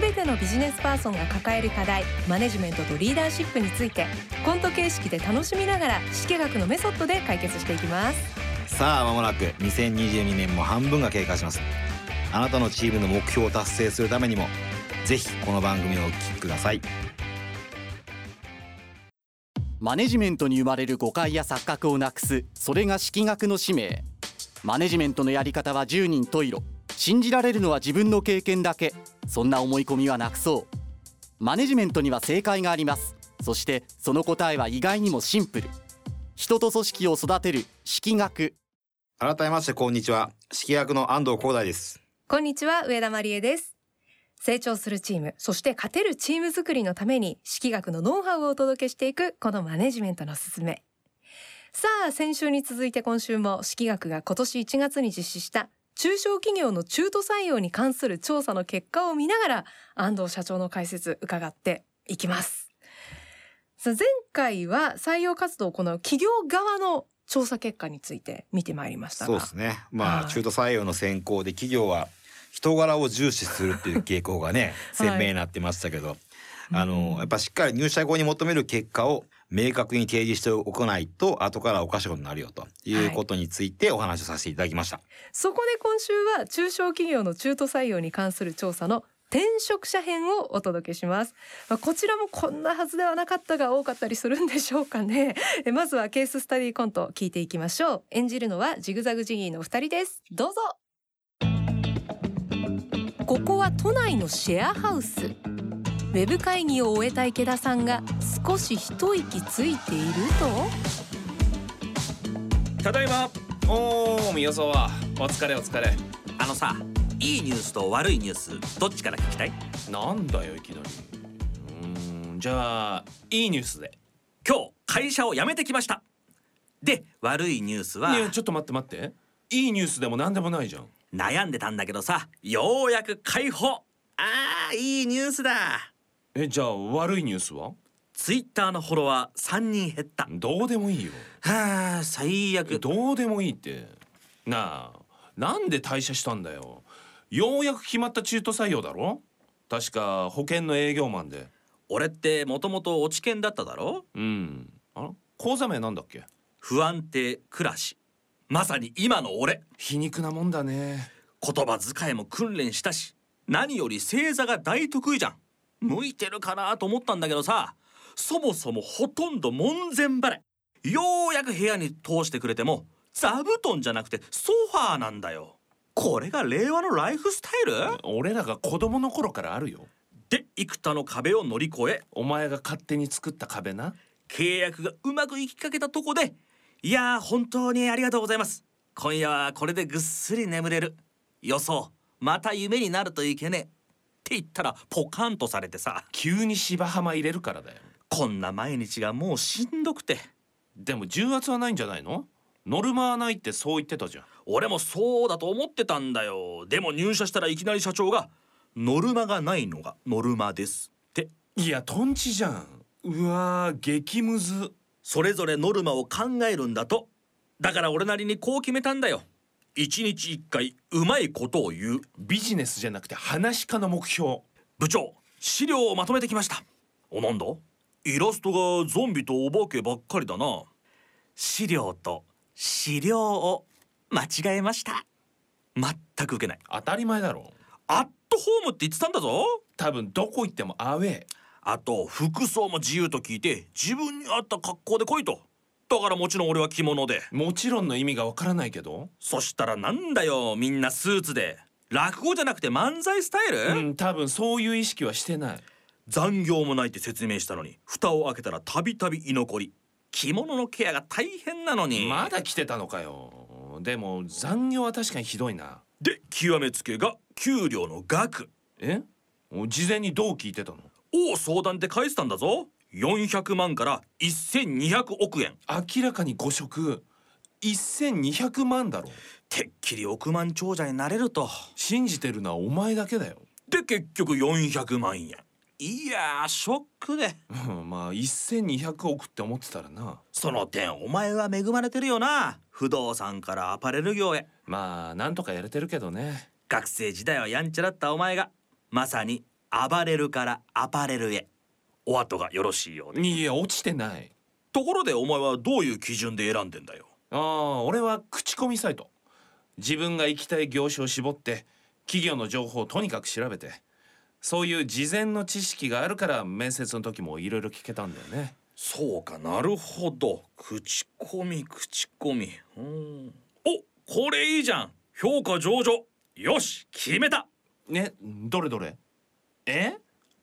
全てのビジネスパーソンが抱える課題マネジメントとリーダーシップについてコント形式で楽しみながら式学のメソッドで解決していきます。さあ間もなく2022年も半分が経過します。あなたのチームの目標を達成するためにもぜひこの番組をお聞きください。マネジメントに生まれる誤解や錯覚をなくすそれが式学の使命。マネジメントのやり方は10人十色信じられるのは自分の経験だけ。そんな思い込みはなくそう。マネジメントには正解があります。そしてその答えは意外にもシンプル。人と組織を育てる式学。改めましてこんにちは。式役の安藤光大です。こんにちは上田真理恵です。成長するチームそして勝てるチーム作りのために式学のノウハウをお届けしていくこのマネジメントのすすめ。さあ先週に続いて今週も式学が今年1月に実施した中小企業の中途採用に関する調査の結果を見ながら安藤社長の解説伺っていきます。前回は採用活動を行う企業側の調査結果について見てまいりましたが。そうですね。まあ、はい。中途採用の選考で企業は人柄を重視するっていう傾向がね 鮮明になってましたけど、あのやっぱしっかり入社後に求める結果を明確に提示しておかないと後からおかしいことになるよということについてお話をさせていただきました。そこで今週は中小企業の中途採用に関する調査の転職者編をお届けします。まあこちらもこんなはずではなかったが多かったりするんでしょうかね。え まずはケーススタディコント聞いていきましょう。演じるのはジグザグジギーのお二人です。どうぞ。ここは都内のシェアハウス。ウェブ会議を終えた池田さんが少し一息ついていると？ただいま。おー宮沢。お疲れお疲れ。あのさいいニュースと悪いニュースどっちから聞きたい？なんだよいきなり。うーんじゃあいいニュースで。今日会社を辞めてきました。で悪いニュースは？いやちょっと待って待って。いいニュースでもなんでもないじゃん。悩んでたんだけどさようやく解放。あーいいニュースだえじゃあ悪いニュースは？ツイッターのフォロワー3人減った。どうでもいいよ。はあ最え悪どうでもいいって。なあなんで退社したんだよ。ようやく決まった中途採用だろ？確か保険の営業マンで。俺ってもともと落ち研だっただろ？うん。あ講座名なんだっけ？不安定暮らし。まさに今の俺。皮肉なもんだね。言葉遣いも訓練したし何より正座が大得意じゃん向いてるかなと思ったんだけどさそもそもほとんど門前払い。ようやく部屋に通してくれても座布団じゃなくてソファーなんだよ。これが令和のライフスタイル？俺らが子供の頃からあるよ。で幾多の壁を乗り越えお前が勝手に作った壁な。契約がうまくいきかけたとこでいやー本当にありがとうございます。今夜はこれでぐっすり眠れる。予想また夢になるといけねえって言ったらポカンとされてさ急に芝浜入れるからだよ。こんな毎日がもうしんどくて。でも重圧はないんじゃないの？ノルマはないってそう言ってたじゃん。俺もそうだと思ってたんだよ。でも入社したらいきなり社長がノルマがないのがノルマですって。いやトンチじゃん。うわー激ムズ。それぞれノルマを考えるんだと。だから俺なりにこう決めたんだよ一日一回うまいことを言う。ビジネスじゃなくて話し家の目標。部長資料をまとめてきました。おなんだ？イラストがゾンビとお化けばっかりだな。資料と資料を間違えました。全く受けない。当たり前だろ。アットホームって言ってたんだぞ。多分どこ行ってもアウェー。あと服装も自由と聞いて自分に合った格好で来いとだからもちろん俺は着物で。もちろんの意味がわからないけど。そしたらなんだよみんなスーツで。落語じゃなくて漫才スタイル、うん多分そういう意識はしてない。残業もないって説明したのに蓋を開けたらたびたび居残り。着物のケアが大変なのに。まだ来てたのかよ。でも残業は確かにひどいな。で極めつけが給料の額。え？事前にどう聞いてたの？を相談で返したんだぞ400万から1200億円。明らかに誤植1200万だろ。てっきり億万長者になれると。信じてるのはお前だけだよ。で結局400万円。いやーショックで。うんまあ1200億って思ってたらな。その点お前は恵まれてるよな。不動産からアパレル業へ。まあなんとかやれてるけどね。学生時代はやんちゃだったお前がまさに暴れるからアパレルへお後がよろしいようでいや落ちてない。ところでお前はどういう基準で選んでんだよ？ああ俺は口コミサイト。自分が行きたい業種を絞って企業の情報をとにかく調べてそういう事前の知識があるから面接の時もいろいろ聞けたんだよね。そうかなるほど。口コミ口コミ。うん。おこれいいじゃん。評価上々。よし決めた。ねどれどれ？え？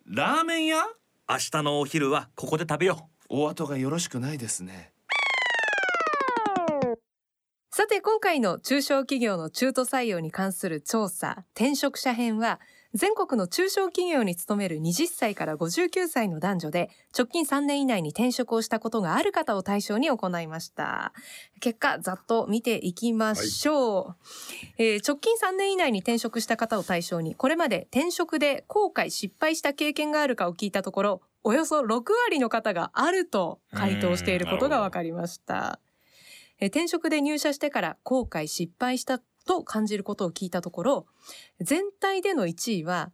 ラーメン屋？明日のお昼はここで食べよお後がよろしくないですね。さて今回の中小企業の中途採用に関する調査転職者編は全国の中小企業に勤める20歳から59歳の男女で直近3年以内に転職をしたことがある方を対象に行いました。結果ざっと見ていきましょう、えー直近3年以内に転職した方を対象にこれまで転職で後悔失敗した経験があるかを聞いたところおよそ6割の方があると回答していることが分かりました。えー転職で入社してから後悔失敗したと感じることを聞いたところ全体での1位は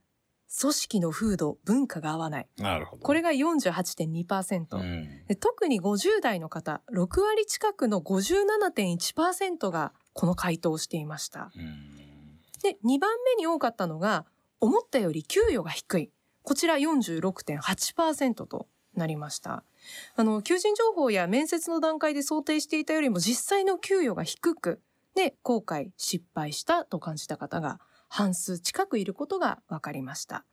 組織の風土文化が合わない。なるほど。これが48.2%、うん。で特に50代の方6割近くの57.1%がこの回答をしていました。うん。で2番目に多かったのが思ったより給与が低い。こちら46.8%となりました。あの求人情報や面接の段階で想定していたよりも実際の給与が低くで後悔失敗したと感じた方が半数近くいることが分かりました。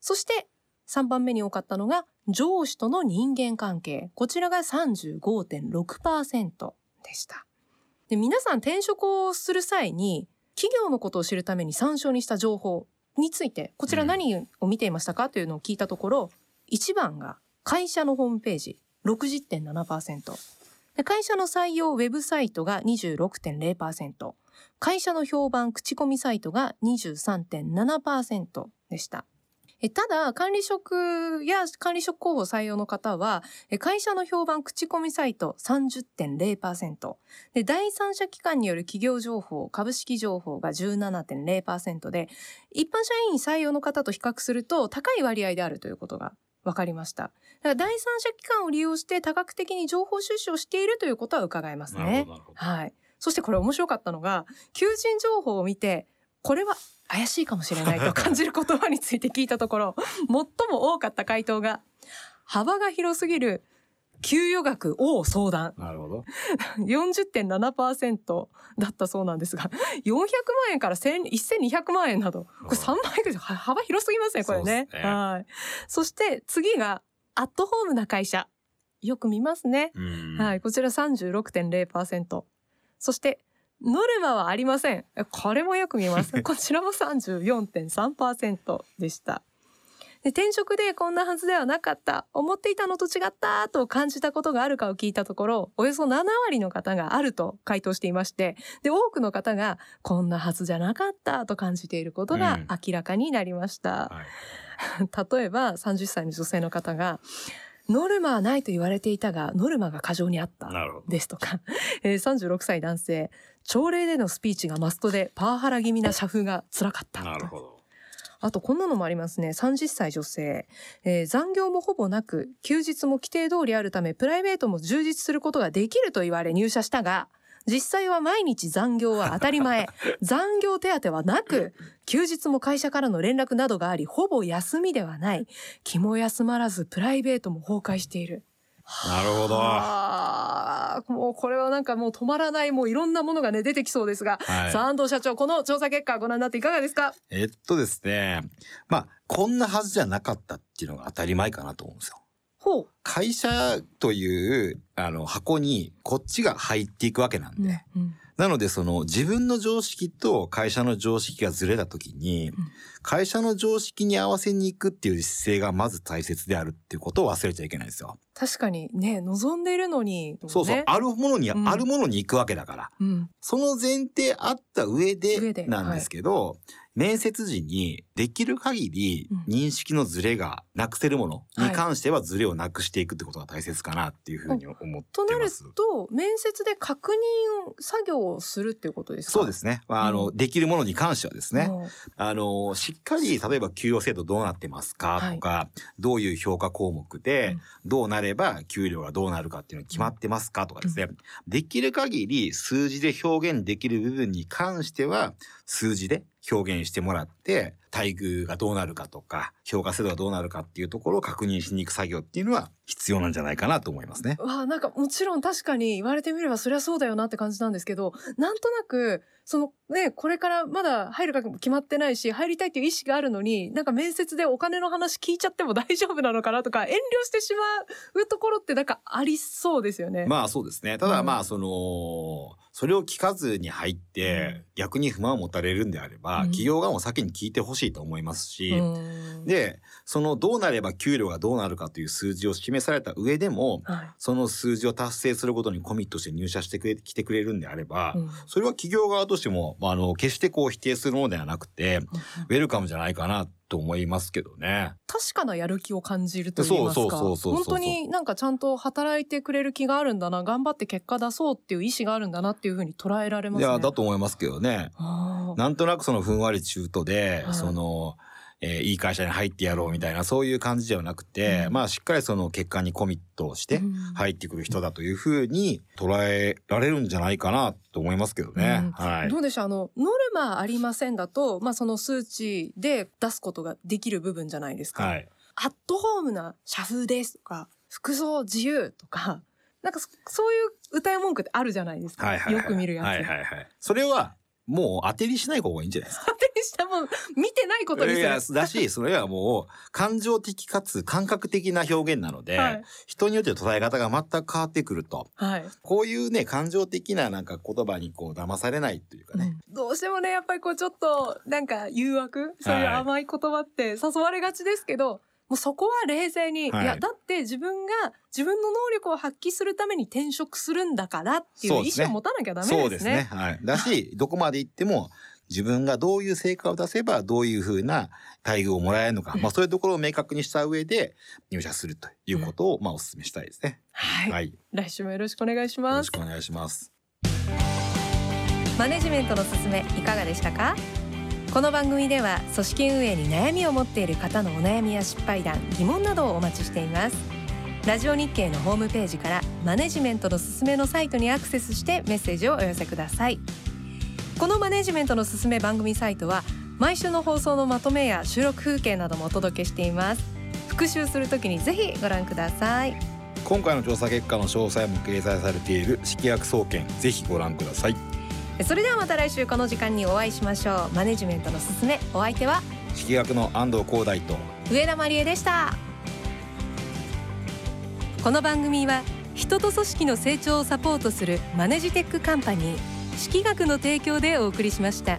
そして3番目に多かったのが上司との人間関係。こちらが35.6%でした。で皆さん転職をする際に企業のことを知るために参照にした情報についてこちら何を見ていましたかというのを聞いたところ、1番が会社のホームページ60.7%会社の採用ウェブサイトが26.0%会社の評判口コミサイトが23.7%でした。ただ管理職や管理職候補採用の方は会社の評判口コミサイト30.0%で第三者機関による企業情報株式情報が17.0%で一般社員採用の方と比較すると高い割合であるということが分かりました。だから第三者機関を利用して多角的に情報収集をしているということは伺えますね。はい。そしてこれ面白かったのが求人情報を見てこれは怪しいかもしれないと感じる言葉について聞いたところ 最も多かった回答が幅が広すぎる給与額を相談。なるほど。40.7%だったそうなんですが400万円から1000 1200万円などこれ3倍ぐらいは幅広すぎますねこれね。ね。はい。そして次がアットホームな会社。よく見ますね。うん。はい、こちら36.0%。そして、ノルマはありません。これもよく見ます。こちらも34.3%でした。で転職でこんなはずではなかった、思っていたのと違ったと感じたことがあるかを聞いたところ、およそ7割の方があると回答していまして、で、多くの方がこんなはずじゃなかったと感じていることがうん。明らかになりました。はい。例えば30歳の女性の方がノルマはないと言われていたがノルマが過剰にあった。ですとか、えー、36歳男性。朝礼でのスピーチがマストでパワハラ気味な社風が辛かったなるほどあとこんなのもありますね。30歳女性、えー残業もほぼなく休日も規定通りあるためプライベートも充実することができると言われ入社したが実際は毎日残業は当たり前。残業手当はなく休日も会社からの連絡などがありほぼ休みではない。気も休まらずプライベートも崩壊しているなるほど。あーもうこれはなんかもう止まらないもういろんなものがね出てきそうですが、はい。さあ安藤社長この調査結果ご覧になっていかがですか？えっとですね。まあこんなはずじゃなかったっていうのが当たり前かなと思うんですよ。ほう、会社というあの箱にこっちが入っていくわけなんで、うんうんなのでその自分の常識と会社の常識がずれた時に、会社の常識に合わせに行くっていう姿勢がまず大切であるっていうことを忘れちゃいけないんですよ。確かにね望んでいるのに、そうそう、ねあるものに、うん。あるものに行くわけだから。うん、その前提あった上上ででなんですけど、面接時にできる限りうん認識のズレがなくせるものに関してはズレをなくしていくってことが大切かなっていうふうに思ってとなるます。と面接で確認作業をするっていうことですか？そうですね。まあ、あの、うできるものに関してはですね。もあの、しっかり、例えば給与制度どうなってますかとか、どういう評価項目で、うんどうなれば給料がどうなるかっていうの決まってますかとかですね。できる限り数字で表現できる部分に関しては、数字で表現してもらって、待遇がどうなるかとか、評価制度がどうなるかっていうところを確認しに行く作業っていうのは必要なんじゃないかなと思いますね。うわあなんかもちろん確かに言われてみればそりゃそうだよなって感じなんですけどなんとなくそのねこれからまだ入るかも決まってないし入りたいっていう意思があるのになんか面接でお金の話聞いちゃっても大丈夫なのかなとか遠慮してしまうところってなんかありそうですよね。まあそうですね。ただうんまあその、それを聞かずに入って逆に不満を持たれるんであれば、うん。企業側も先に聞いてほしいと思いますし、うん。で、そのどうなれば給料がどうなるかという数字を示された上でも、はい。その数字を達成することにコミットして入社してくれ、来てくれるんであれば、うん。それは企業側としても、まあ、あの、決してこう否定するものではなくて、ウェルカムじゃないかなと思いますけどね。確かなやる気を感じると言いますかそうそうそうそうそう本当になんかちゃんと働いてくれる気があるんだな頑張って結果出そうっていう意思があるんだなっていうふうに捉えられますね。いや、だと思いますけどね。なんとなくそのふんわり中途で、はいその、えーいい会社に入ってやろうみたいな、そういう感じではなくて、うんまあしっかりその結果にコミットしてうん入ってくる人だというふうに捉えられるんじゃないかなと思いますけどね。うんはいど。うでしょう？あのノルマありませんだと、まあ、その数値で出すことができる部分じゃないですか。はい。アットホームな社風ですとか服装自由とかなんかそそういう歌い文句ってあるじゃないですか、はいはいはい。よく見るやつ。はいはいはい。それは、もう当てにしない方がいいんじゃないですか？当てにしても見てないことにする。いや、だし、それはもう、感情的かつ感覚的な表現なので、はい人によって捉え方が全く変わってくると。はいこういうね、感情的ななんか言葉にこう騙されないというかね。どうしてもねやっぱりこうちょっとなんか誘惑？そういう甘い言葉って誘われがちですけど、もうそこは冷静に、はいい、やだって自分が自分の能力を発揮するために転職するんだからっていう意そうですね思を持たなきゃダメですね。そうですね。はい。だし、どこまで行っても、自分がどういう成果を出せばどういうふうな待遇をもらえるのか、まあそういうところを明確にした上で入社するということを、まあお勧めしたいですね。はい、はい。よ来週もよろしくお願いしますろしくお願いします。マネジメントのすすめいかがでしたか？この番組では組織運営に悩みを持っている方のお悩みや失敗談疑問などをお待ちしています。ラジオ日経のホームページからマネジメントのすすめのサイトにアクセスしてメッセージをお寄せください。このマネジメントのすすめ番組サイトは毎週の放送のまとめや収録風景などもお届けしています。復習するときにぜひご覧ください。今回の調査結果の詳細も掲載されている式約総研、ぜひご覧ください。それではまた来週この時間にお会いしましょう。マネジメントのすすめお相手は？式学の安藤光大と、上田まりえでした。この番組は人と組織の成長をサポートするマネジテックカンパニー識学の提供でお送りしました。